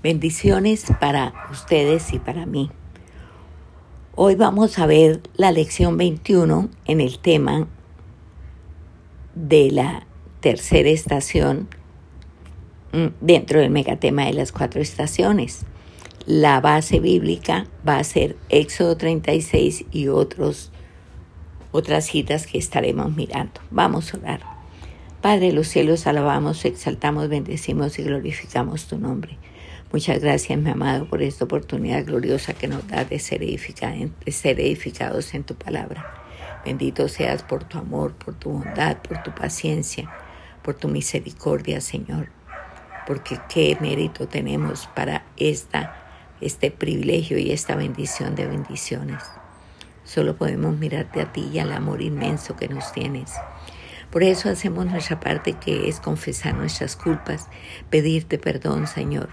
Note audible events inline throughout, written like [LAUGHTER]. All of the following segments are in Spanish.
Bendiciones para ustedes y para mí. Hoy vamos a ver la lección 21 en el tema de la tercera estación mm, dentro del megatema de las cuatro estaciones. La base bíblica va a ser Éxodo 36 y otros, otras citas que estaremos mirando. Vamos a orar. Padre de los cielos, alabamos, exaltamos, bendecimos y glorificamos tu nombre. Muchas gracias, mi amado, por esta oportunidad gloriosa que nos da de ser, de ser edificados en tu palabra. Bendito seas por tu amor, por tu bondad, por tu paciencia, por tu misericordia, Señor. Porque qué mérito tenemos para esta, este privilegio y esta bendición de bendiciones. Solo podemos mirarte a ti y al amor inmenso que nos tienes. Por eso hacemos nuestra parte que es confesar nuestras culpas, pedirte perdón, Señor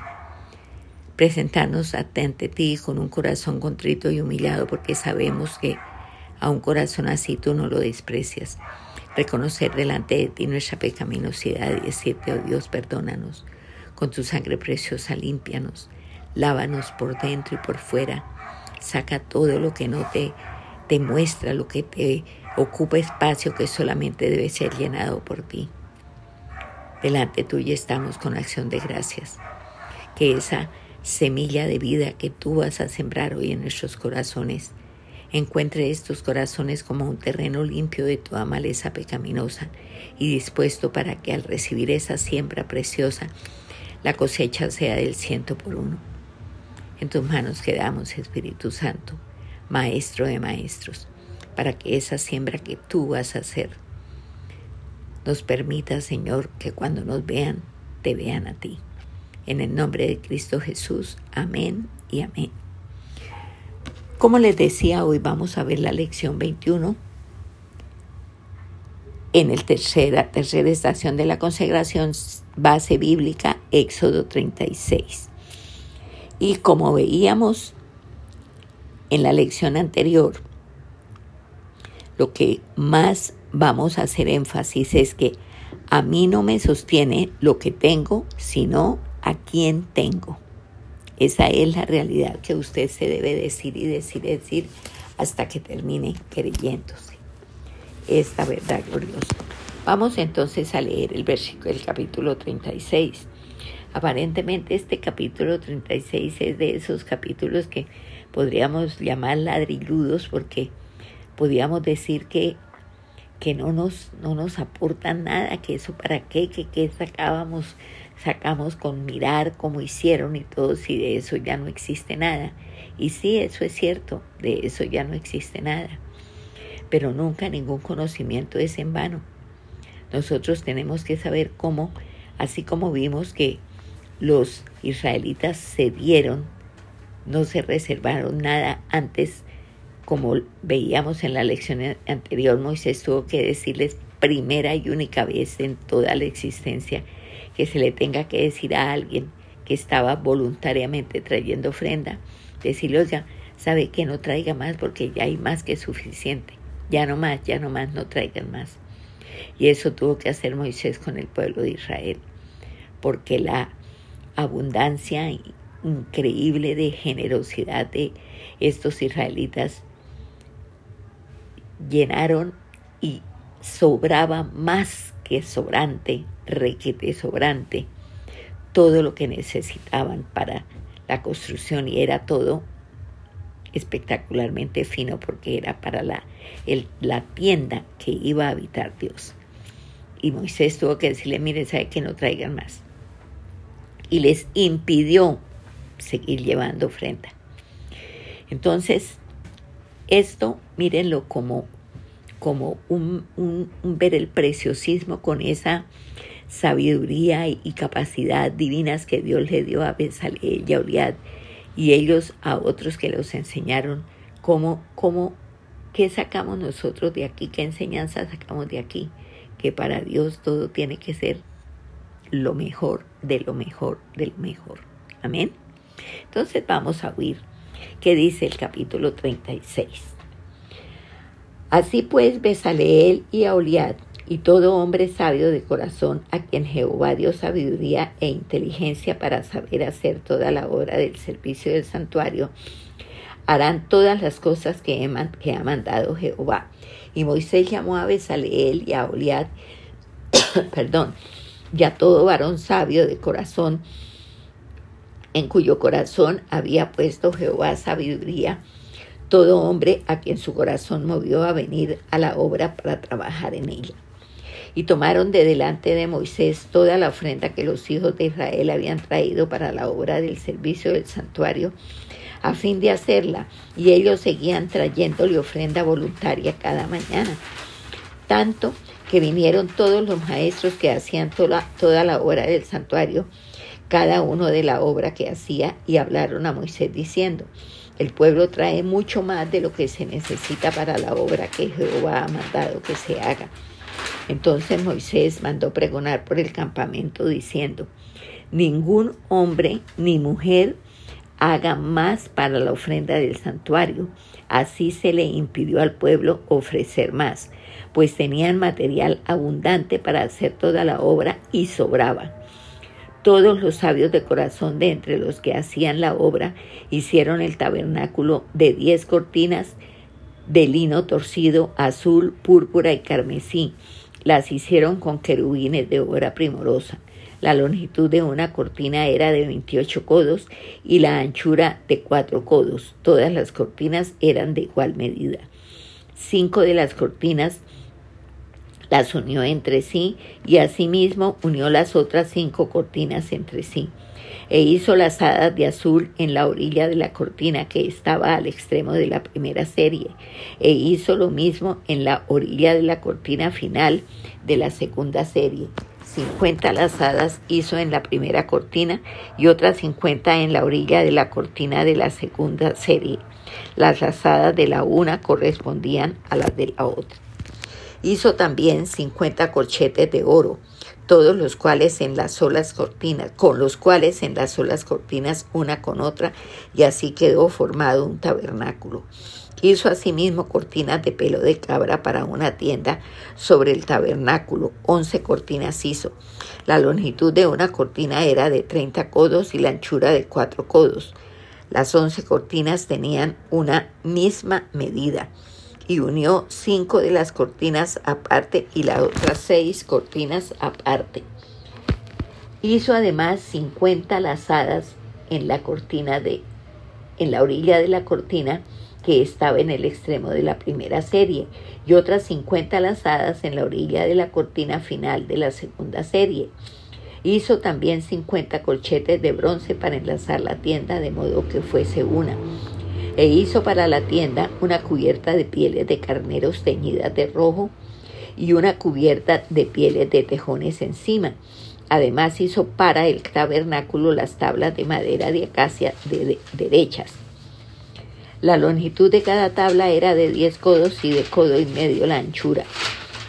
presentarnos ante ti con un corazón contrito y humillado porque sabemos que a un corazón así tú no lo desprecias. Reconocer delante de ti nuestra pecaminosidad y decirte, oh Dios, perdónanos. Con tu sangre preciosa límpianos, lávanos por dentro y por fuera. Saca todo lo que no te, te muestra, lo que te ocupa espacio que solamente debe ser llenado por ti. Delante tuyo estamos con acción de gracias. Que esa semilla de vida que tú vas a sembrar hoy en nuestros corazones. Encuentre estos corazones como un terreno limpio de toda maleza pecaminosa y dispuesto para que al recibir esa siembra preciosa, la cosecha sea del ciento por uno. En tus manos quedamos, Espíritu Santo, Maestro de Maestros, para que esa siembra que tú vas a hacer nos permita, Señor, que cuando nos vean, te vean a ti. En el nombre de Cristo Jesús. Amén y amén. Como les decía, hoy vamos a ver la lección 21 en el tercera, tercera estación de la consagración base bíblica, Éxodo 36. Y como veíamos en la lección anterior, lo que más vamos a hacer énfasis es que a mí no me sostiene lo que tengo, sino a quién tengo. Esa es la realidad que usted se debe decir y decir y decir hasta que termine creyéndose. Esta verdad gloriosa. Vamos entonces a leer el versículo del capítulo 36. Aparentemente este capítulo 36 es de esos capítulos que podríamos llamar ladrilludos porque podríamos decir que, que no, nos, no nos aportan nada, que eso para qué, que, que sacábamos sacamos con mirar cómo hicieron y todo, si de eso ya no existe nada. Y sí, eso es cierto, de eso ya no existe nada. Pero nunca ningún conocimiento es en vano. Nosotros tenemos que saber cómo, así como vimos que los israelitas se dieron, no se reservaron nada antes, como veíamos en la lección anterior, Moisés tuvo que decirles primera y única vez en toda la existencia que se le tenga que decir a alguien que estaba voluntariamente trayendo ofrenda, decirle, oiga, sabe que no traiga más porque ya hay más que suficiente, ya no más, ya no más, no traigan más. Y eso tuvo que hacer Moisés con el pueblo de Israel, porque la abundancia increíble de generosidad de estos israelitas llenaron y sobraba más que sobrante requete sobrante, todo lo que necesitaban para la construcción y era todo espectacularmente fino porque era para la, la tienda que iba a habitar Dios. Y Moisés tuvo que decirle, mire, sabe que no traigan más. Y les impidió seguir llevando ofrenda. Entonces, esto, mírenlo como, como un ver el preciosismo con esa sabiduría y capacidad divinas que Dios le dio a Bezalel y a Uriad y ellos a otros que los enseñaron cómo, cómo, qué sacamos nosotros de aquí, qué enseñanza sacamos de aquí, que para Dios todo tiene que ser lo mejor, de lo mejor, de lo mejor. Amén. Entonces vamos a oír qué dice el capítulo 36. Así pues, Besaleel y Aholiad y todo hombre sabio de corazón a quien Jehová dio sabiduría e inteligencia para saber hacer toda la obra del servicio del santuario, harán todas las cosas que, ha mandado Jehová. Y Moisés llamó a Besaleel y a Oliad, [COUGHS] perdón, y a todo varón sabio de corazón, en cuyo corazón había puesto Jehová sabiduría, todo hombre a quien su corazón movió a venir a la obra para trabajar en ella. Y tomaron de delante de Moisés toda la ofrenda que los hijos de Israel habían traído para la obra del servicio del santuario, a fin de hacerla, y ellos seguían trayéndole ofrenda voluntaria cada mañana. Tanto que vinieron todos los maestros que hacían toda, toda la obra del santuario, cada uno de la obra que hacía, y hablaron a Moisés diciendo, el pueblo trae mucho más de lo que se necesita para la obra que Jehová ha mandado que se haga. Entonces Moisés mandó pregonar por el campamento diciendo, ningún hombre ni mujer haga más para la ofrenda del santuario. Así se le impidió al pueblo ofrecer más, pues tenían material abundante para hacer toda la obra y sobraba. Todos los sabios de corazón de entre los que hacían la obra hicieron el tabernáculo de diez cortinas de lino torcido, azul, púrpura y carmesí. Las hicieron con querubines de obra primorosa. La longitud de una cortina era de 28 codos y la anchura de cuatro codos. Todas las cortinas eran de igual medida. Cinco de las cortinas las unió entre sí y asimismo unió las otras cinco cortinas entre sí. E hizo las de azul en la orilla de la cortina que estaba al extremo de la primera serie, e hizo lo mismo en la orilla de la cortina final de la segunda serie. 50 lazadas hizo en la primera cortina y otras 50 en la orilla de la cortina de la segunda serie. Las lazadas de la una correspondían a las de la otra. Hizo también cincuenta corchetes de oro, todos los cuales en las solas cortinas, con los cuales en las solas cortinas una con otra, y así quedó formado un tabernáculo. Hizo asimismo cortinas de pelo de cabra para una tienda sobre el tabernáculo. Once cortinas hizo. La longitud de una cortina era de treinta codos y la anchura de cuatro codos. Las once cortinas tenían una misma medida y unió cinco de las cortinas aparte y las otras seis cortinas aparte. Hizo además cincuenta lazadas en la en la orilla de la cortina que estaba en el extremo de la primera serie y otras cincuenta lazadas en la orilla de la cortina final de la segunda serie. Hizo también cincuenta colchetes de bronce para enlazar la tienda de modo que fuese una e hizo para la tienda una cubierta de pieles de carneros teñidas de rojo y una cubierta de pieles de tejones encima. Además hizo para el tabernáculo las tablas de madera de acacia de, derechas. La longitud de cada tabla era de diez codos y de codo y medio la anchura.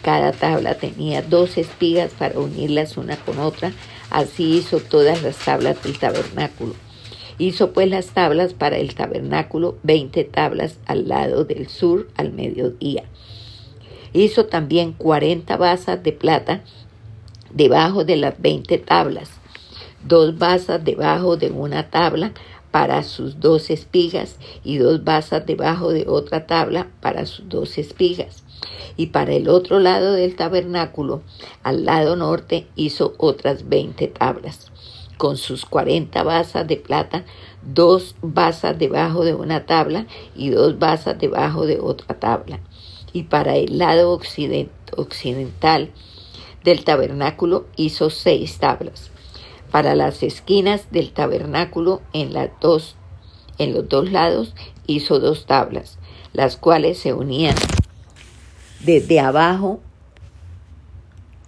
Cada tabla tenía dos espigas para unirlas una con otra. Así hizo todas las tablas del tabernáculo. Hizo pues las tablas para el tabernáculo, veinte tablas al lado del sur al mediodía. Hizo también cuarenta basas de plata debajo de las veinte tablas, dos basas debajo de una tabla para sus dos espigas y dos basas debajo de otra tabla para sus dos espigas. Y para el otro lado del tabernáculo, al lado norte, hizo otras veinte tablas con sus cuarenta basas de plata, dos basas debajo de una tabla y dos basas debajo de otra tabla. Y para el lado occidental del tabernáculo hizo seis tablas. Para las esquinas del tabernáculo en, en los dos lados hizo dos tablas, las cuales se unían desde abajo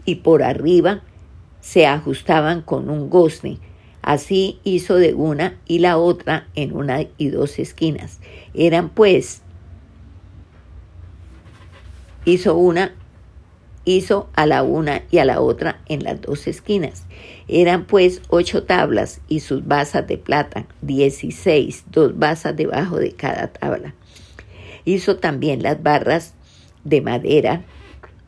y por arriba se ajustaban con un gozne. Así hizo de una y la otra en una y dos esquinas. Eran pues, hizo una, hizo a la una y a la otra en las dos esquinas. Eran pues ocho tablas y sus basas de plata, dieciséis, dos basas debajo de cada tabla. Hizo también las barras de madera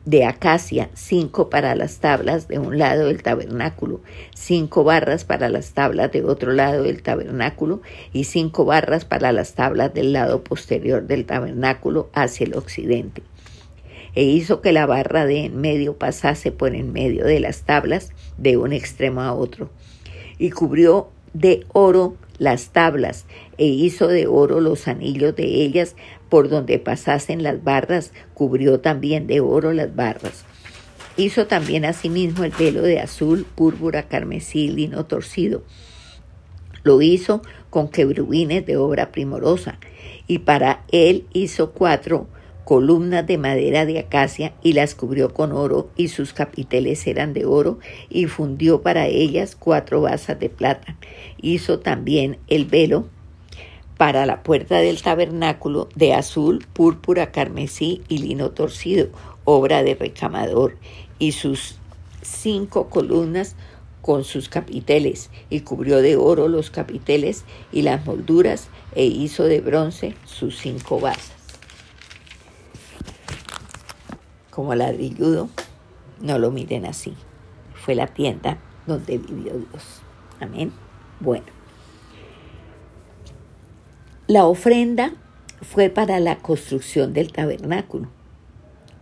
de acacia, cinco para las tablas de un lado del tabernáculo, cinco barras para las tablas de otro lado del tabernáculo y cinco barras para las tablas del lado posterior del tabernáculo hacia el occidente. E hizo que la barra de en medio pasase por en medio de las tablas de un extremo a otro. Y cubrió de oro las tablas e hizo de oro los anillos de ellas por donde pasasen las barras, cubrió también de oro las barras. Hizo también asimismo el velo de azul, púrpura, carmesí, lino torcido. Lo hizo con querubines de obra primorosa, y para él hizo cuatro columnas de madera de acacia y las cubrió con oro, y sus capiteles eran de oro, y fundió para ellas cuatro basas de plata. Hizo también el velo para la puerta del tabernáculo de azul, púrpura, carmesí y lino torcido, obra de recamador, y sus cinco columnas con sus capiteles, y cubrió de oro los capiteles y las molduras, e hizo de bronce sus cinco basas. Como ladrilludo, no lo miren así. Fue la tienda donde vivió Dios. Amén. Bueno. La ofrenda fue para la construcción del tabernáculo.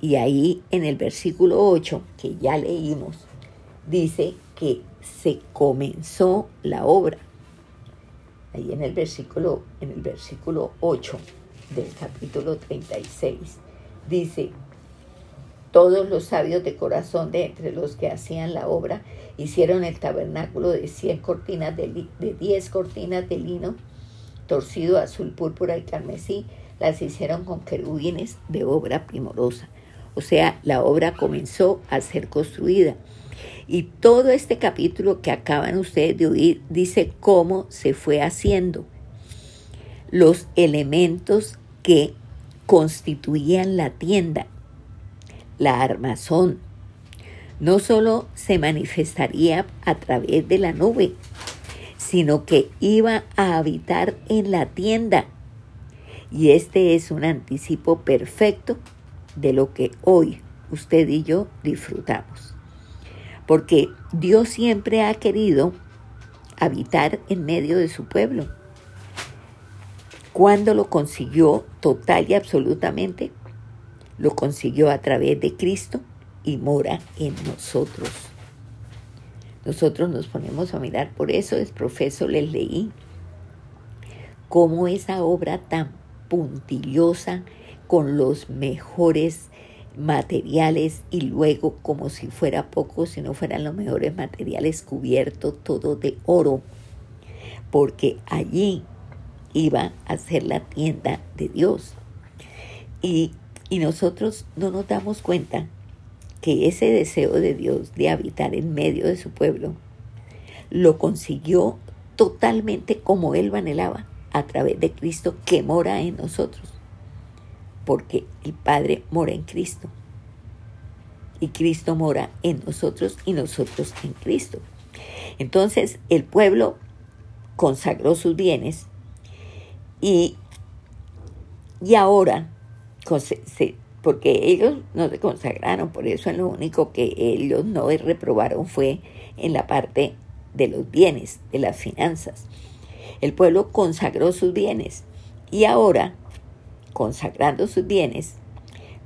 Y ahí en el versículo 8, que ya leímos, dice que se comenzó la obra. Ahí en el versículo, en el versículo 8 del capítulo 36, dice, todos los sabios de corazón de entre los que hacían la obra hicieron el tabernáculo de 100 cortinas de, de 10 cortinas de lino torcido azul, púrpura y carmesí, las hicieron con querubines de obra primorosa. O sea, la obra comenzó a ser construida. Y todo este capítulo que acaban ustedes de oír dice cómo se fue haciendo. Los elementos que constituían la tienda, la armazón, no solo se manifestaría a través de la nube, sino que iba a habitar en la tienda. Y este es un anticipo perfecto de lo que hoy usted y yo disfrutamos. Porque Dios siempre ha querido habitar en medio de su pueblo. ¿Cuándo lo consiguió total y absolutamente? Lo consiguió a través de Cristo y mora en nosotros. Nosotros nos ponemos a mirar, por eso es profeso les leí, cómo esa obra tan puntillosa, con los mejores materiales y luego como si fuera poco, si no fueran los mejores materiales cubierto todo de oro, porque allí iba a ser la tienda de Dios. Y, y nosotros no nos damos cuenta que ese deseo de Dios de habitar en medio de su pueblo lo consiguió totalmente como Él lo anhelaba, a través de Cristo que mora en nosotros. Porque el Padre mora en Cristo. Y Cristo mora en nosotros y nosotros en Cristo. Entonces el pueblo consagró sus bienes y, y ahora se, porque ellos no se consagraron, por eso lo único que ellos no reprobaron fue en la parte de los bienes, de las finanzas. El pueblo consagró sus bienes y ahora, consagrando sus bienes,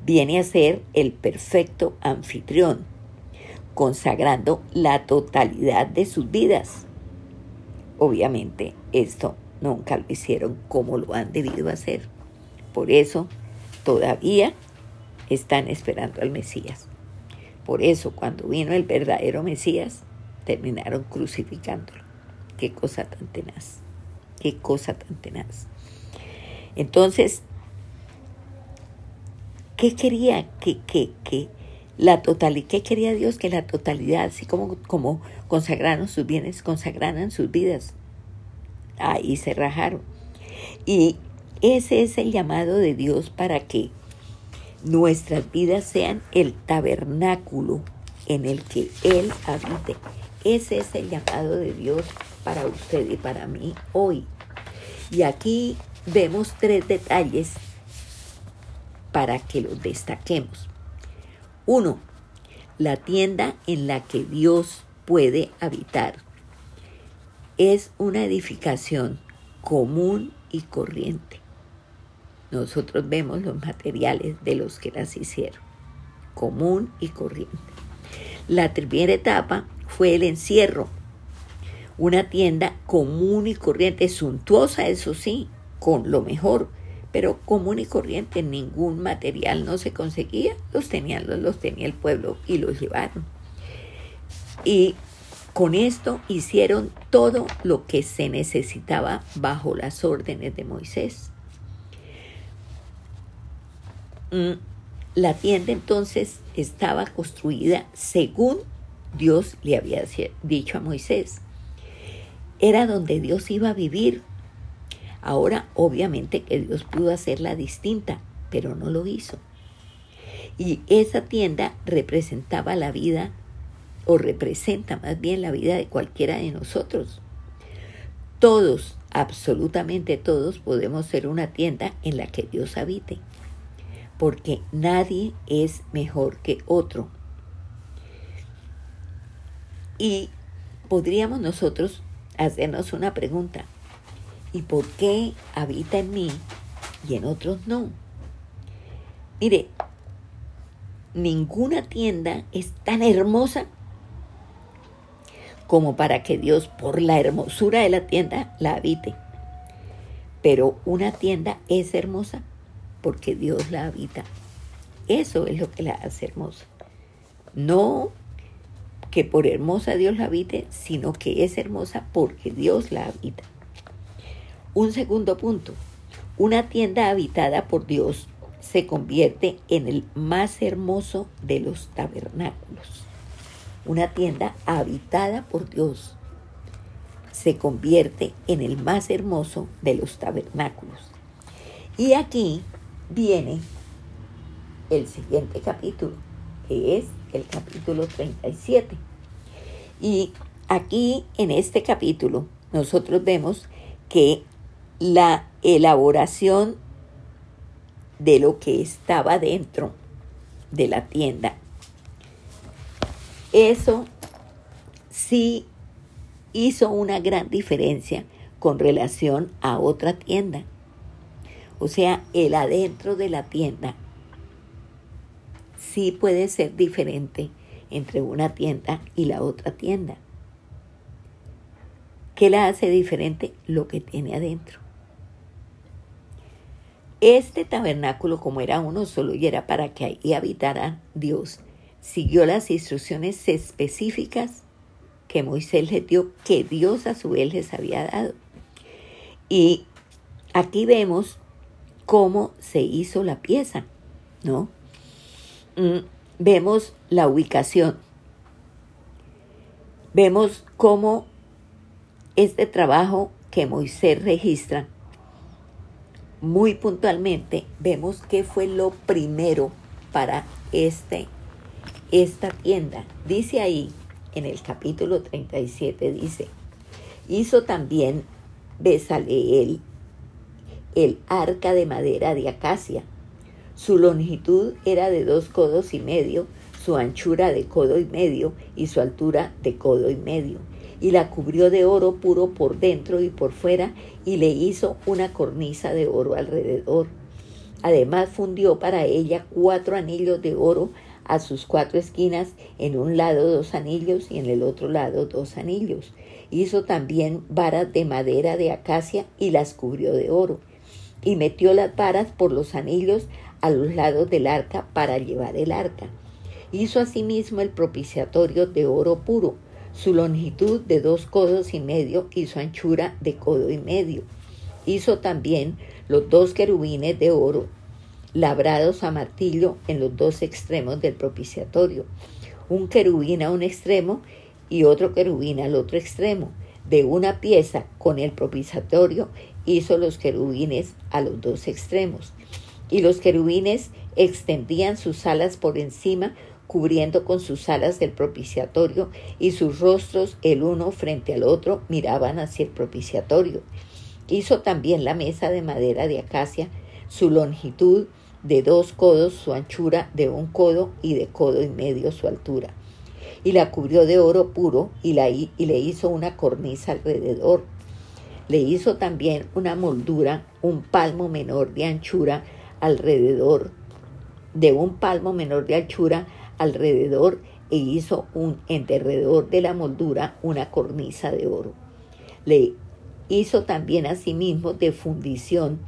viene a ser el perfecto anfitrión, consagrando la totalidad de sus vidas. Obviamente esto nunca lo hicieron como lo han debido hacer. Por eso, todavía están esperando al Mesías. Por eso, cuando vino el verdadero Mesías, terminaron crucificándolo. Qué cosa tan tenaz, qué cosa tan tenaz. Entonces, ¿qué quería que, que, que la totalidad, qué quería Dios que la totalidad, así como, como consagraron sus bienes, consagraran sus vidas? Ahí se rajaron. Y ese es el llamado de Dios para que nuestras vidas sean el tabernáculo en el que Él habite. Ese es el llamado de Dios para usted y para mí hoy. Y aquí vemos tres detalles para que los destaquemos. Uno, la tienda en la que Dios puede habitar. Es una edificación común y corriente. Nosotros vemos los materiales de los que las hicieron, común y corriente. La primera etapa fue el encierro, una tienda común y corriente, suntuosa, eso sí, con lo mejor, pero común y corriente, ningún material no se conseguía, los tenían, los, los tenía el pueblo y los llevaron. Y con esto hicieron todo lo que se necesitaba bajo las órdenes de Moisés. La tienda entonces estaba construida según Dios le había dicho a Moisés. Era donde Dios iba a vivir. Ahora, obviamente que Dios pudo hacerla distinta, pero no lo hizo. Y esa tienda representaba la vida, o representa más bien la vida de cualquiera de nosotros. Todos, absolutamente todos, podemos ser una tienda en la que Dios habite porque nadie es mejor que otro. Y podríamos nosotros hacernos una pregunta. ¿Y por qué habita en mí y en otros no? Mire, ninguna tienda es tan hermosa como para que Dios, por la hermosura de la tienda, la habite. Pero una tienda es hermosa porque Dios la habita. Eso es lo que la hace hermosa. No que por hermosa Dios la habite, sino que es hermosa porque Dios la habita. Un segundo punto. Una tienda habitada por Dios se convierte en el más hermoso de los tabernáculos. Una tienda habitada por Dios se convierte en el más hermoso de los tabernáculos. Y aquí viene el siguiente capítulo, que es el capítulo 37. Y aquí en este capítulo nosotros vemos que la elaboración de lo que estaba dentro de la tienda, eso sí hizo una gran diferencia con relación a otra tienda. O sea, el adentro de la tienda sí puede ser diferente entre una tienda y la otra tienda. ¿Qué la hace diferente? Lo que tiene adentro. Este tabernáculo, como era uno solo y era para que ahí habitara Dios, siguió las instrucciones específicas que Moisés les dio, que Dios a su vez les había dado. Y aquí vemos cómo se hizo la pieza, ¿no? Mm, vemos la ubicación, vemos cómo este trabajo que Moisés registra, muy puntualmente, vemos qué fue lo primero para este, esta tienda. Dice ahí, en el capítulo 37, dice, hizo también Besaleel el arca de madera de acacia. Su longitud era de dos codos y medio, su anchura de codo y medio y su altura de codo y medio. Y la cubrió de oro puro por dentro y por fuera y le hizo una cornisa de oro alrededor. Además fundió para ella cuatro anillos de oro a sus cuatro esquinas, en un lado dos anillos y en el otro lado dos anillos. Hizo también varas de madera de acacia y las cubrió de oro y metió las varas por los anillos a los lados del arca para llevar el arca. Hizo asimismo el propiciatorio de oro puro, su longitud de dos codos y medio y su anchura de codo y medio. Hizo también los dos querubines de oro, labrados a martillo en los dos extremos del propiciatorio, un querubín a un extremo y otro querubín al otro extremo, de una pieza con el propiciatorio hizo los querubines a los dos extremos. Y los querubines extendían sus alas por encima, cubriendo con sus alas el propiciatorio, y sus rostros, el uno frente al otro, miraban hacia el propiciatorio. Hizo también la mesa de madera de acacia, su longitud de dos codos su anchura, de un codo y de codo y medio su altura. Y la cubrió de oro puro y, la, y le hizo una cornisa alrededor. Le hizo también una moldura, un palmo menor de anchura alrededor, de un palmo menor de anchura alrededor e hizo un en derredor de la moldura una cornisa de oro. Le hizo también asimismo de fundición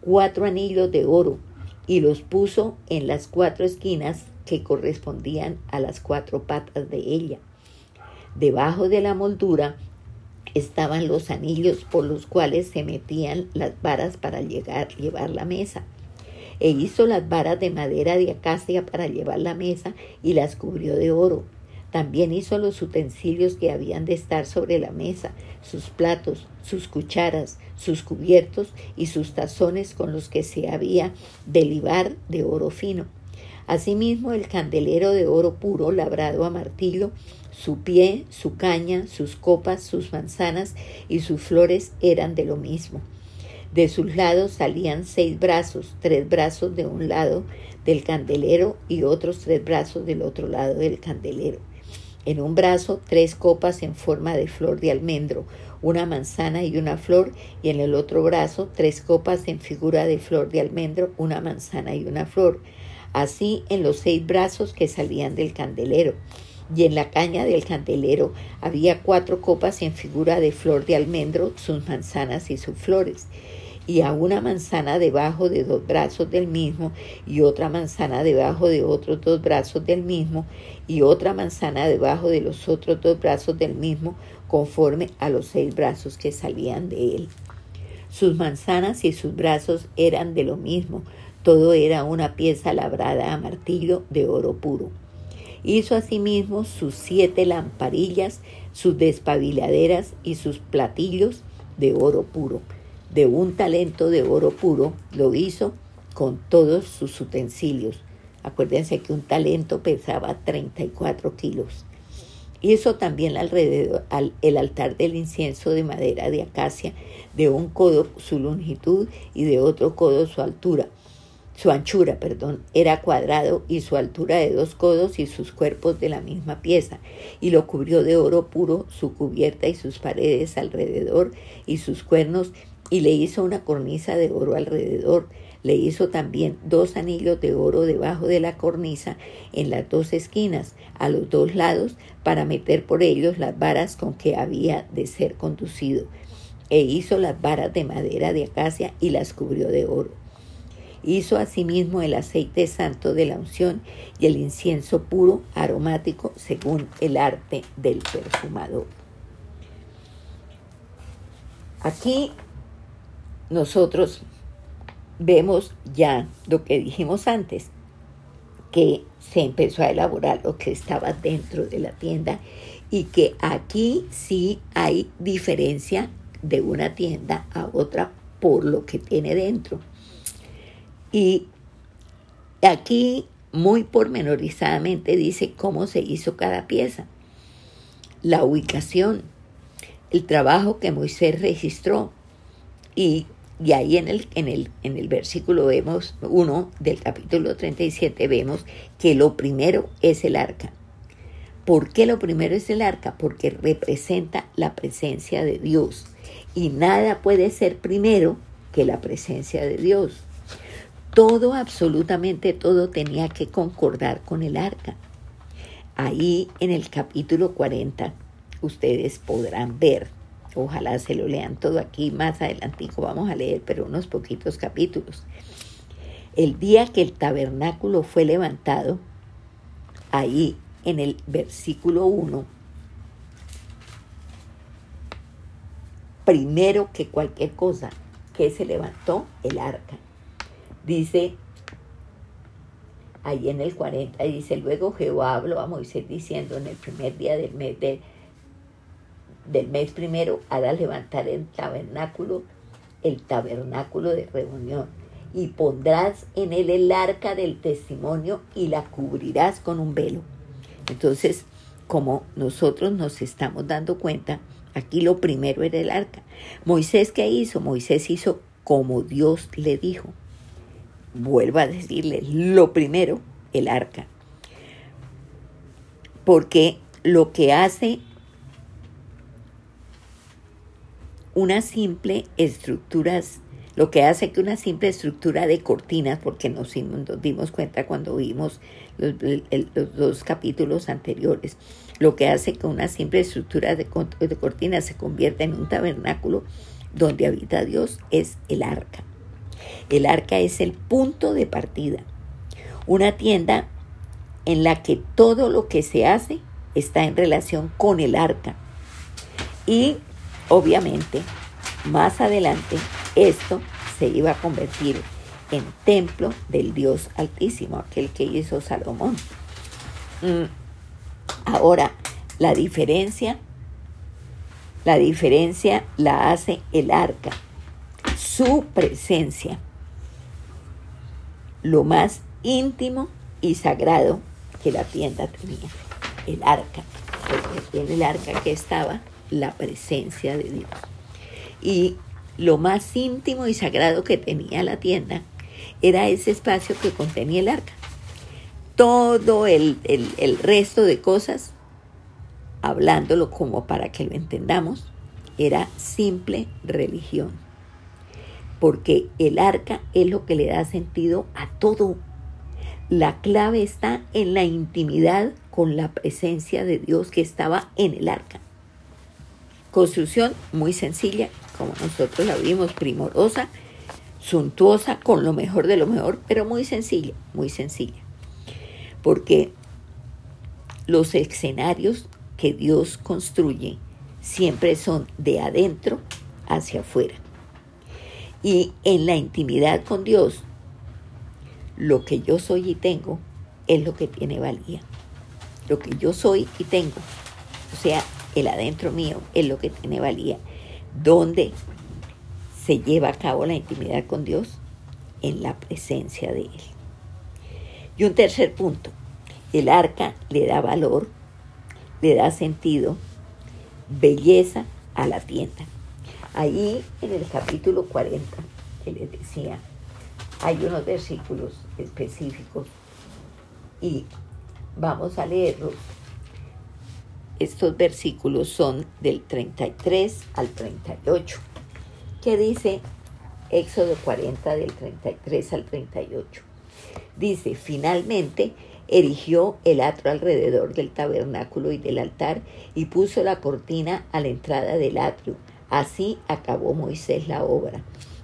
cuatro anillos de oro y los puso en las cuatro esquinas que correspondían a las cuatro patas de ella. Debajo de la moldura estaban los anillos por los cuales se metían las varas para llegar, llevar la mesa e hizo las varas de madera de acacia para llevar la mesa y las cubrió de oro. También hizo los utensilios que habían de estar sobre la mesa, sus platos, sus cucharas, sus cubiertos y sus tazones con los que se había de libar de oro fino. Asimismo el candelero de oro puro labrado a martillo, su pie, su caña, sus copas, sus manzanas y sus flores eran de lo mismo. De sus lados salían seis brazos, tres brazos de un lado del candelero y otros tres brazos del otro lado del candelero. En un brazo tres copas en forma de flor de almendro, una manzana y una flor, y en el otro brazo tres copas en figura de flor de almendro, una manzana y una flor. Así en los seis brazos que salían del candelero. Y en la caña del candelero había cuatro copas en figura de flor de almendro, sus manzanas y sus flores y a una manzana debajo de dos brazos del mismo, y otra manzana debajo de otros dos brazos del mismo, y otra manzana debajo de los otros dos brazos del mismo, conforme a los seis brazos que salían de él. Sus manzanas y sus brazos eran de lo mismo, todo era una pieza labrada a martillo de oro puro. Hizo asimismo sus siete lamparillas, sus despabiladeras y sus platillos de oro puro de un talento de oro puro, lo hizo con todos sus utensilios. Acuérdense que un talento pesaba 34 kilos. Hizo también alrededor el altar del incienso de madera de acacia, de un codo su longitud y de otro codo su altura. Su anchura, perdón, era cuadrado y su altura de dos codos y sus cuerpos de la misma pieza, y lo cubrió de oro puro su cubierta y sus paredes alrededor y sus cuernos y le hizo una cornisa de oro alrededor. Le hizo también dos anillos de oro debajo de la cornisa en las dos esquinas, a los dos lados, para meter por ellos las varas con que había de ser conducido. E hizo las varas de madera de acacia y las cubrió de oro. Hizo asimismo el aceite santo de la unción y el incienso puro aromático según el arte del perfumador. Aquí nosotros vemos ya lo que dijimos antes, que se empezó a elaborar lo que estaba dentro de la tienda y que aquí sí hay diferencia de una tienda a otra por lo que tiene dentro. Y aquí muy pormenorizadamente dice cómo se hizo cada pieza, la ubicación, el trabajo que Moisés registró y y ahí en el, en el, en el versículo vemos, uno del capítulo 37, vemos que lo primero es el arca. ¿Por qué lo primero es el arca? Porque representa la presencia de Dios. Y nada puede ser primero que la presencia de Dios. Todo, absolutamente todo tenía que concordar con el arca. Ahí en el capítulo 40 ustedes podrán ver Ojalá se lo lean todo aquí más adelantico, vamos a leer, pero unos poquitos capítulos. El día que el tabernáculo fue levantado, ahí en el versículo 1, primero que cualquier cosa, que se levantó el arca. Dice, ahí en el 40, dice, luego Jehová habló a Moisés diciendo en el primer día del mes de del mes primero harás levantar el tabernáculo, el tabernáculo de reunión, y pondrás en él el arca del testimonio y la cubrirás con un velo. Entonces, como nosotros nos estamos dando cuenta, aquí lo primero era el arca. Moisés, ¿qué hizo? Moisés hizo como Dios le dijo. Vuelvo a decirles, lo primero, el arca. Porque lo que hace una simple estructura, lo que hace que una simple estructura de cortinas, porque nos, dimos cuenta cuando vimos los, los, dos capítulos anteriores, lo que hace que una simple estructura de, de cortinas se convierta en un tabernáculo donde habita Dios es el arca. El arca es el punto de partida, una tienda en la que todo lo que se hace está en relación con el arca. Y obviamente, más adelante, esto se iba a convertir en templo del Dios Altísimo, aquel que hizo Salomón. Mm, ahora, la diferencia, la diferencia la hace el arca, su presencia, lo más íntimo y sagrado que la tienda tenía, el arca, porque en el arca que estaba la presencia de Dios. Y lo más íntimo y sagrado que tenía la tienda era ese espacio que contenía el arca. Todo el, el resto de cosas, hablándolo como para que lo entendamos, era simple religión. Porque el arca es lo que le da sentido a todo. La clave está en la intimidad con la presencia de Dios que estaba en el arca. Construcción muy sencilla, como nosotros la vimos, primorosa, suntuosa, con lo mejor de lo mejor, pero muy sencilla, muy sencilla. Porque los escenarios que Dios construye siempre son de adentro hacia afuera. Y en la intimidad con Dios, lo que yo soy y tengo es lo que tiene valía. Lo que yo soy y tengo, o sea, el adentro mío es lo que tiene valía. ¿Dónde se lleva a cabo la intimidad con Dios? En la presencia de Él. Y un tercer punto, el arca le da valor, le da sentido, belleza a la tienda. Ahí en el capítulo 40, que les decía, hay unos versículos específicos y vamos a leerlos estos versículos son del 33 al 38, que dice Éxodo 40 del 33 al 38. Dice, finalmente erigió el atro alrededor del tabernáculo y del altar y puso la cortina a la entrada del atrio. Así acabó Moisés la obra.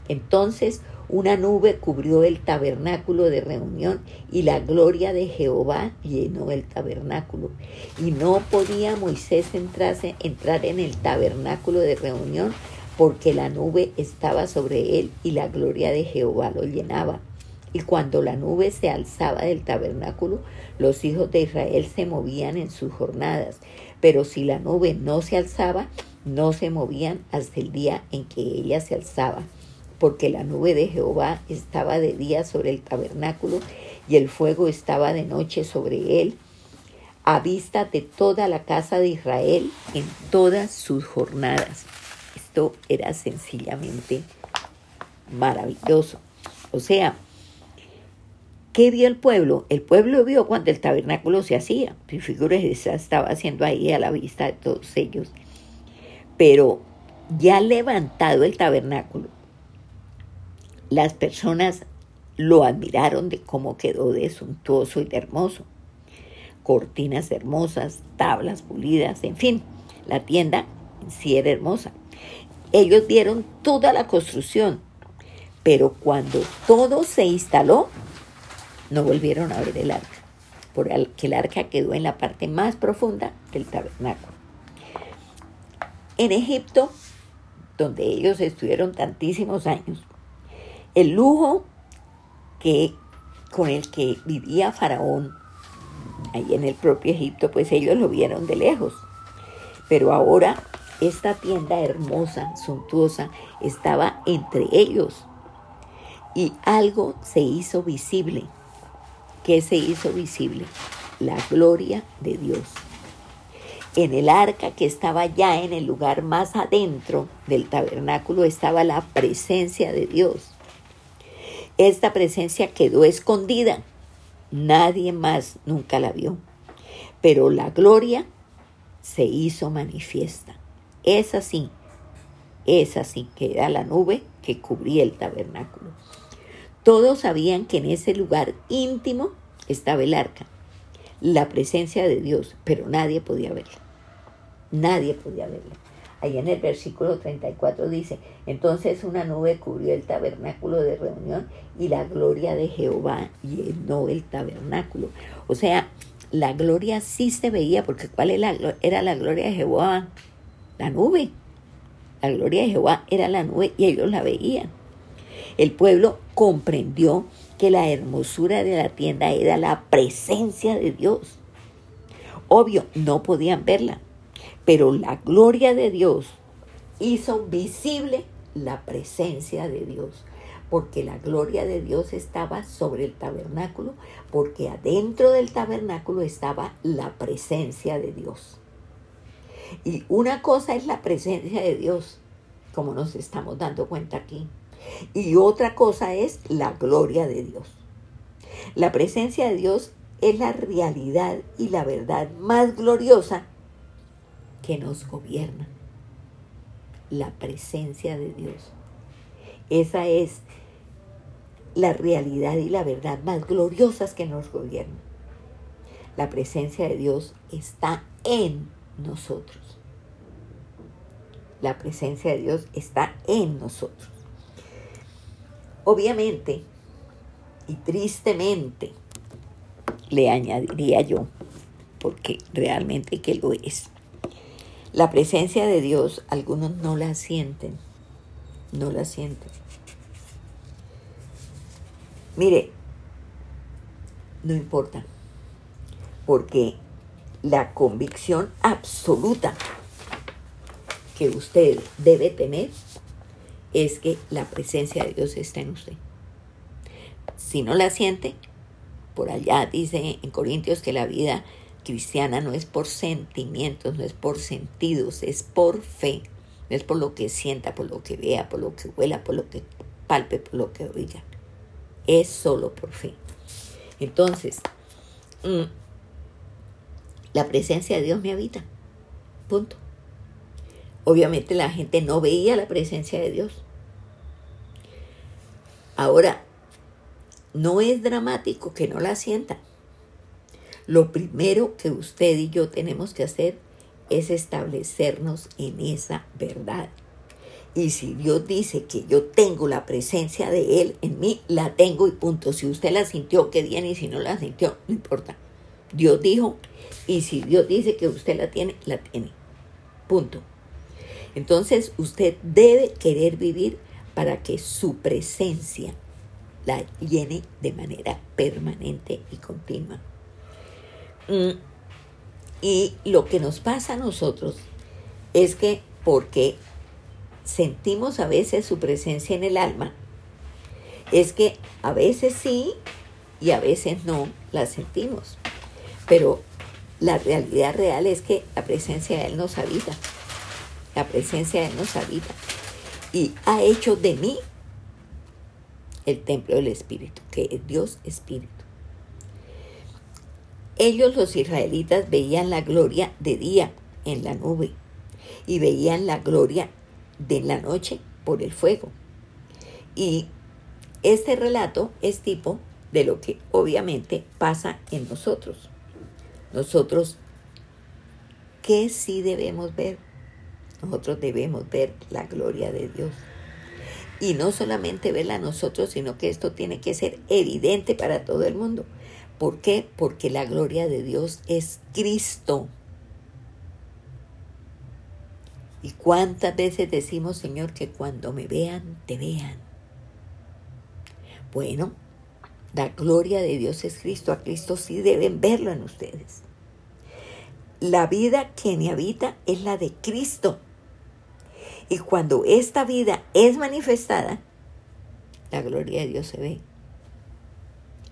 Entonces una nube cubrió el tabernáculo de reunión y la gloria de Jehová llenó el tabernáculo. Y no podía Moisés entrar en el tabernáculo de reunión porque la nube estaba sobre él y la gloria de Jehová lo llenaba. Y cuando la nube se alzaba del tabernáculo, los hijos de Israel se movían en sus jornadas. Pero si la nube no se alzaba, no se movían hasta el día en que ella se alzaba porque la nube de Jehová estaba de día sobre el tabernáculo y el fuego estaba de noche sobre él, a vista de toda la casa de Israel en todas sus jornadas. Esto era sencillamente maravilloso. O sea, ¿qué vio el pueblo? El pueblo vio cuando el tabernáculo se hacía. Figúrese, estaba haciendo ahí a la vista de todos ellos. Pero ya levantado el tabernáculo, las personas lo admiraron de cómo quedó de suntuoso y de hermoso. Cortinas hermosas, tablas pulidas, en fin, la tienda sí era hermosa. Ellos vieron toda la construcción, pero cuando todo se instaló, no volvieron a ver el arca, porque el arca quedó en la parte más profunda del tabernáculo. En Egipto, donde ellos estuvieron tantísimos años, el lujo que, con el que vivía Faraón ahí en el propio Egipto, pues ellos lo vieron de lejos. Pero ahora esta tienda hermosa, suntuosa, estaba entre ellos. Y algo se hizo visible. ¿Qué se hizo visible? La gloria de Dios. En el arca que estaba ya en el lugar más adentro del tabernáculo estaba la presencia de Dios. Esta presencia quedó escondida. Nadie más nunca la vio. Pero la gloria se hizo manifiesta. Es así, es así que era la nube que cubría el tabernáculo. Todos sabían que en ese lugar íntimo estaba el arca, la presencia de Dios, pero nadie podía verla. Nadie podía verla. Ahí en el versículo 34 dice, entonces una nube cubrió el tabernáculo de reunión y la gloria de Jehová llenó el tabernáculo. O sea, la gloria sí se veía, porque ¿cuál era la gloria de Jehová? La nube. La gloria de Jehová era la nube y ellos la veían. El pueblo comprendió que la hermosura de la tienda era la presencia de Dios. Obvio, no podían verla, pero la gloria de Dios hizo visible la presencia de Dios, porque la gloria de Dios estaba sobre el tabernáculo, porque adentro del tabernáculo estaba la presencia de Dios. Y una cosa es la presencia de Dios, como nos estamos dando cuenta aquí, y otra cosa es la gloria de Dios. La presencia de Dios es la realidad y la verdad más gloriosa que nos gobierna. La presencia de Dios. Esa es la realidad y la verdad más gloriosas que nos gobiernan. La presencia de Dios está en nosotros. La presencia de Dios está en nosotros. Obviamente, y tristemente, le añadiría yo, porque realmente que lo es. La presencia de Dios, algunos no la sienten, no la sienten. Mire, no importa, porque la convicción absoluta que usted debe tener es que la presencia de Dios está en usted. Si no la siente, por allá dice en Corintios que la vida cristiana no es por sentimientos, no es por sentidos, es por fe. No es por lo que sienta, por lo que vea, por lo que huela, por lo que palpe, por lo que oiga. Es solo por fe. Entonces, mm, la presencia de Dios me habita. Punto. Obviamente la gente no veía la presencia de Dios. Ahora, no es dramático que no la sientan. Lo primero que usted y yo tenemos que hacer es establecernos en esa verdad. Y si Dios dice que yo tengo la presencia de Él en mí, la tengo y punto. Si usted la sintió, qué bien, y si no la sintió, no importa. Dios dijo, y si Dios dice que usted la tiene, la tiene. Punto. Entonces usted debe querer vivir para que su presencia la llene de manera permanente y continua. Mm, y lo que nos pasa a nosotros es que porque sentimos a veces su presencia en el alma, es que a veces sí y a veces no la sentimos. Pero la realidad real es que la presencia de Él nos habita. La presencia de Él nos habita. Y ha hecho de mí el templo del Espíritu, que es Dios Espíritu. Ellos los israelitas veían la gloria de día en la nube y veían la gloria de la noche por el fuego. Y este relato es tipo de lo que obviamente pasa en nosotros. Nosotros, ¿qué sí debemos ver? Nosotros debemos ver la gloria de Dios. Y no solamente verla nosotros, sino que esto tiene que ser evidente para todo el mundo. ¿Por qué? Porque la gloria de Dios es Cristo. ¿Y cuántas veces decimos, Señor, que cuando me vean, te vean? Bueno, la gloria de Dios es Cristo. A Cristo sí deben verlo en ustedes. La vida que me habita es la de Cristo. Y cuando esta vida es manifestada, la gloria de Dios se ve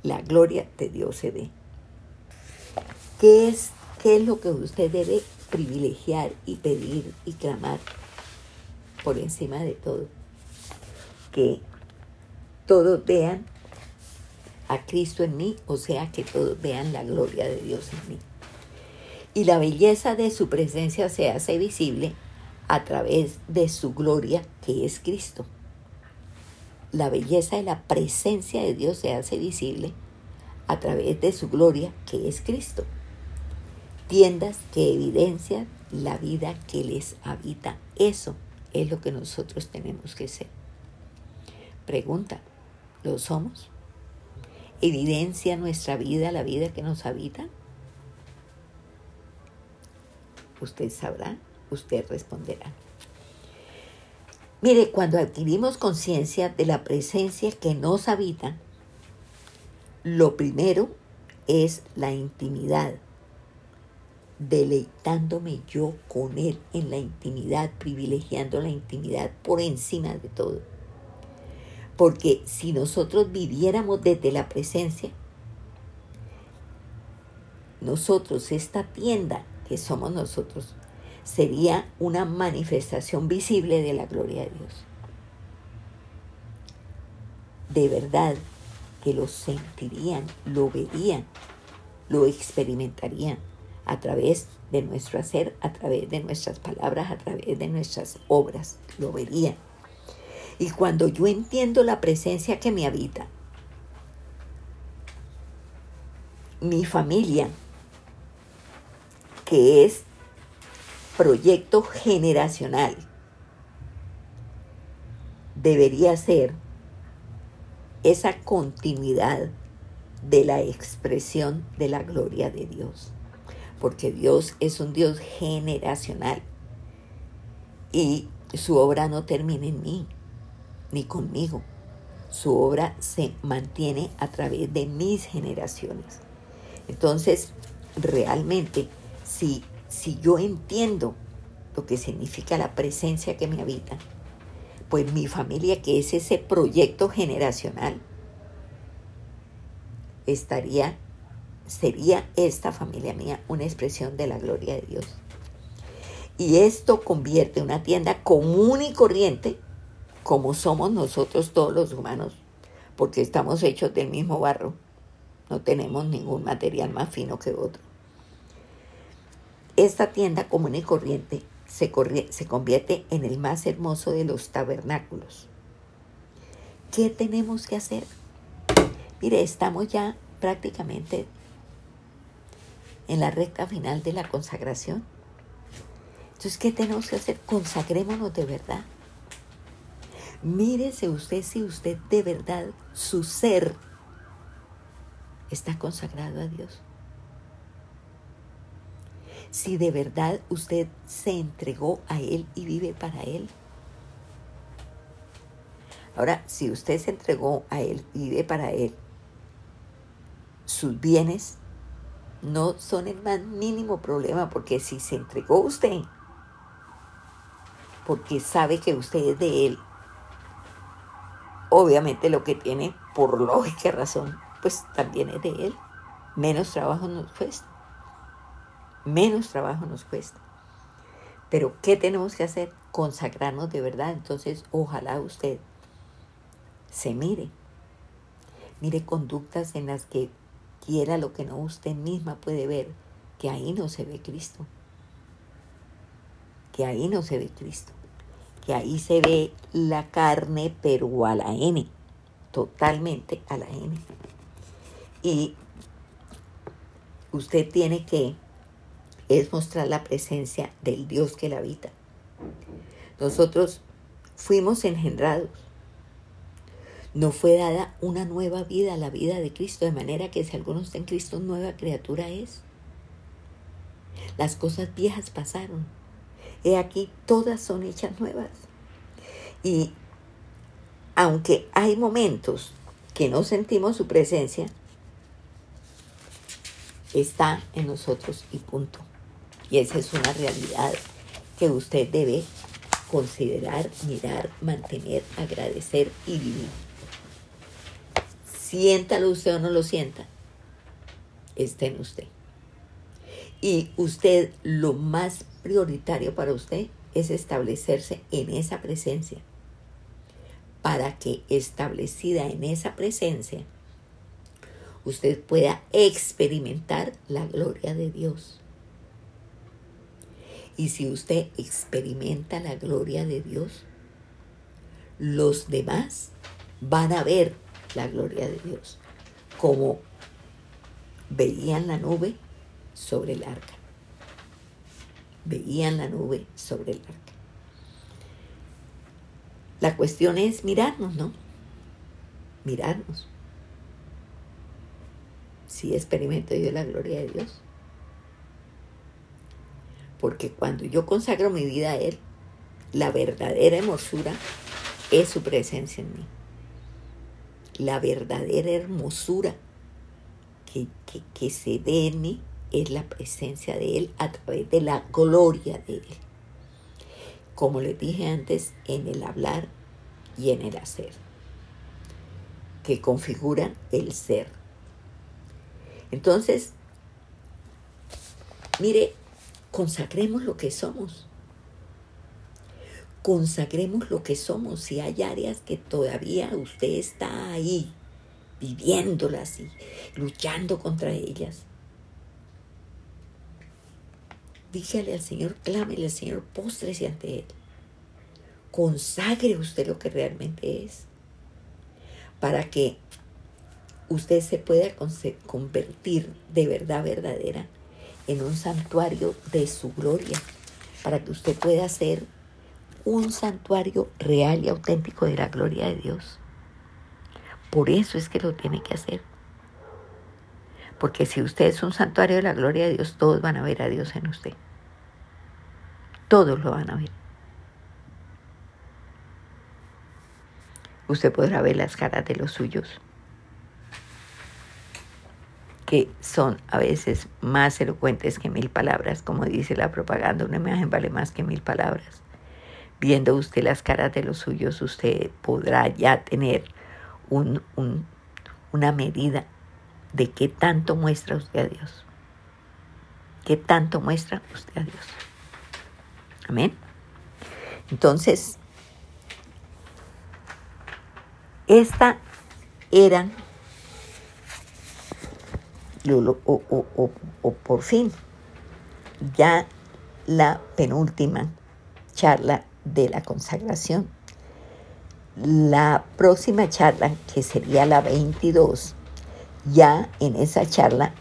la gloria de Dios se ve. ¿Qué es, qué es lo que usted debe privilegiar y pedir y clamar por encima de todo? Que todos vean a Cristo en mí, o sea, que todos vean la gloria de Dios en mí. Y la belleza de su presencia se hace visible a través de su gloria, que es Cristo. La belleza de la presencia de Dios se hace visible a través de su gloria, que es Cristo. Tiendas que evidencian la vida que les habita. Eso es lo que nosotros tenemos que ser. Pregunta, ¿lo somos? ¿Evidencia nuestra vida la vida que nos habita? Usted sabrá, usted responderá. Mire, cuando adquirimos conciencia de la presencia que nos habita, lo primero es la intimidad, deleitándome yo con Él en la intimidad, privilegiando la intimidad por encima de todo. Porque si nosotros viviéramos desde la presencia, nosotros, esta tienda que somos nosotros, sería una manifestación visible de la gloria de Dios. De verdad que lo sentirían, lo verían, lo experimentarían a través de nuestro hacer, a través de nuestras palabras, a través de nuestras obras, lo verían. Y cuando yo entiendo la presencia que me habita, mi familia, que es proyecto generacional, debería ser esa continuidad de la expresión de la gloria de Dios. Porque Dios es un Dios generacional y su obra no termina en mí ni conmigo. Su obra se mantiene a través de mis generaciones. Entonces, realmente, si, si yo entiendo lo que significa la presencia que me habita, pues mi familia, que es ese proyecto generacional, estaría, sería esta familia mía una expresión de la gloria de Dios. Y esto convierte una tienda común y corriente como somos nosotros todos los humanos, porque estamos hechos del mismo barro, no tenemos ningún material más fino que otro. Esta tienda común y corriente se, se convierte en el más hermoso de los tabernáculos. ¿Qué tenemos que hacer? Mire, estamos ya prácticamente en la recta final de la consagración. Entonces, ¿qué tenemos que hacer? Consagrémonos de verdad. Mírese usted si usted de verdad, su ser, está consagrado a Dios. Si de verdad usted se entregó a Él y vive para Él. Ahora, si usted se entregó a Él y vive para Él, sus bienes no son el más mínimo problema, porque si se entregó usted, porque sabe que usted es de Él, obviamente lo que tiene, por lógica razón, pues también es de Él. Menos trabajo nos cuesta. Menos trabajo nos cuesta. Pero ¿qué tenemos que hacer? Consagrarnos de verdad. Entonces, ojalá usted se mire. Mire conductas en las que quiera lo que no usted misma puede ver, que ahí no se ve Cristo. Que ahí no se ve Cristo que ahí se ve la carne, pero a la N, totalmente a la N. Y usted tiene que es mostrar la presencia del Dios que la habita. Nosotros fuimos engendrados. No fue dada una nueva vida, la vida de Cristo, de manera que si alguno está en Cristo, nueva criatura es. Las cosas viejas pasaron He aquí, todas son hechas nuevas. Y aunque hay momentos que no sentimos su presencia, está en nosotros y punto. Y esa es una realidad que usted debe considerar, mirar, mantener, agradecer y vivir. Siéntalo usted o no lo sienta, está en usted. Y usted lo más prioritario para usted es establecerse en esa presencia. Para que establecida en esa presencia, usted pueda experimentar la gloria de Dios. Y si usted experimenta la gloria de Dios, los demás van a ver la gloria de Dios, como veían la nube sobre el arca. Veían la nube sobre el arca. La cuestión es mirarnos, ¿no? Mirarnos. Si experimento yo la gloria de Dios. Porque cuando yo consagro mi vida a Él, la verdadera hermosura es su presencia en mí. La verdadera hermosura que, que, se ve es la presencia de Él a través de la gloria de Él. Como les dije antes, en el hablar y en el hacer, que configuran el ser. Entonces, mire, consagremos lo que somos. Consagremos lo que somos. Si hay áreas que todavía usted está ahí, viviéndolas y luchando contra ellas, dígale al Señor, clámele al Señor, póstrese ante Él. Consagre usted lo que realmente es. Para que usted se pueda convertir de verdad verdadera en un santuario de su gloria, para que usted pueda ser un santuario real y auténtico de la gloria de Dios. Por eso es que lo tiene que hacer. Porque si usted es un santuario de la gloria de Dios, todos van a ver a Dios en usted. Todos lo van a ver. Usted podrá ver las caras de los suyos son a veces más elocuentes que mil palabras, como dice la propaganda, una imagen vale más que mil palabras. Viendo usted las caras de los suyos, usted podrá ya tener un, una medida de qué tanto muestra usted a Dios. ¿Qué tanto muestra usted a Dios? Amén. Entonces, esta eran o, por fin ya la penúltima charla de la consagración. La próxima charla, que sería la 22, ya en esa charla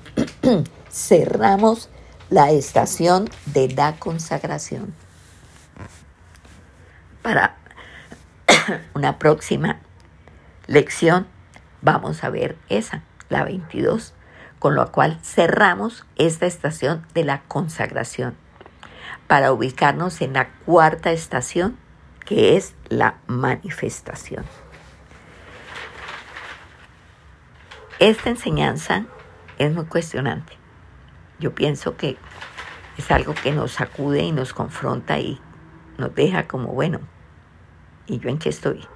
[CLEARS THROAT] cerramos la estación de la consagración. Para [CLEARS THROAT] una próxima lección vamos a ver esa, la 22 con lo cual cerramos esta estación de la consagración para ubicarnos en la cuarta estación, que es la manifestación. Esta enseñanza es muy cuestionante. Yo pienso que es algo que nos sacude y nos confronta y nos deja como, bueno, ¿y yo en qué estoy?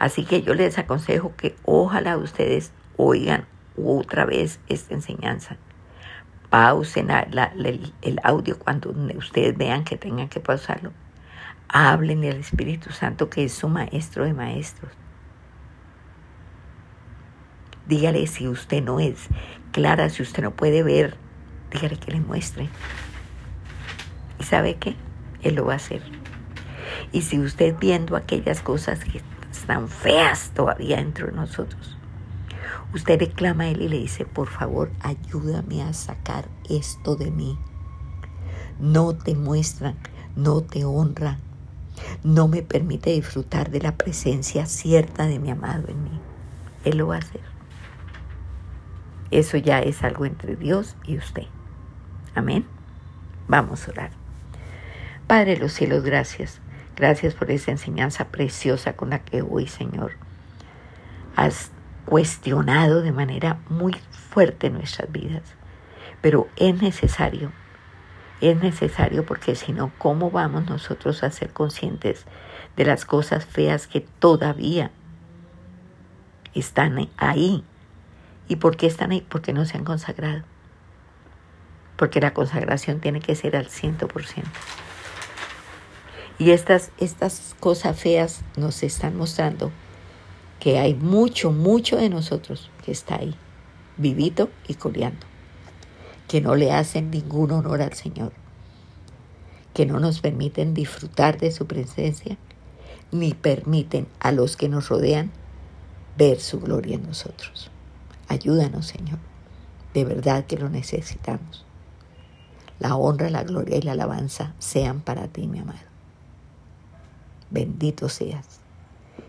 Así que yo les aconsejo que ojalá ustedes oigan otra vez esta enseñanza. Pausen el, audio cuando ustedes vean que tengan que pausarlo. Hablen del Espíritu Santo que es su maestro de maestros. Dígale si usted no es clara, si usted no puede ver, dígale que le muestre. ¿Y sabe qué? Él lo va a hacer. Y si usted viendo aquellas cosas que están feas todavía dentro de nosotros, Usted le clama a Él y le dice, por favor, ayúdame a sacar esto de mí. No te muestran, no te honran, no me permite disfrutar de la presencia cierta de mi amado en mí. Él lo va a hacer. Eso ya es algo entre Dios y usted. Amén. Vamos a orar. Padre de los cielos, gracias. Gracias por esa enseñanza preciosa con la que hoy, Señor, has cuestionado de manera muy fuerte nuestras vidas. Pero es necesario, es necesario porque si no, ¿cómo vamos nosotros a ser conscientes de las cosas feas que todavía están ahí? ¿Y por qué están ahí? Porque no se han consagrado. Porque la consagración tiene que ser al ciento por ciento. Y estas, estas cosas feas nos están mostrando que hay mucho, mucho de nosotros que está ahí. vivito y coleando, que no le hacen ningún honor al Señor, que no nos permiten disfrutar de su presencia, ni permiten a los que nos rodean ver su gloria en nosotros. Ayúdanos, Señor. De verdad que lo necesitamos. La honra, la gloria y la alabanza sean para ti, mi amado. Bendito seas.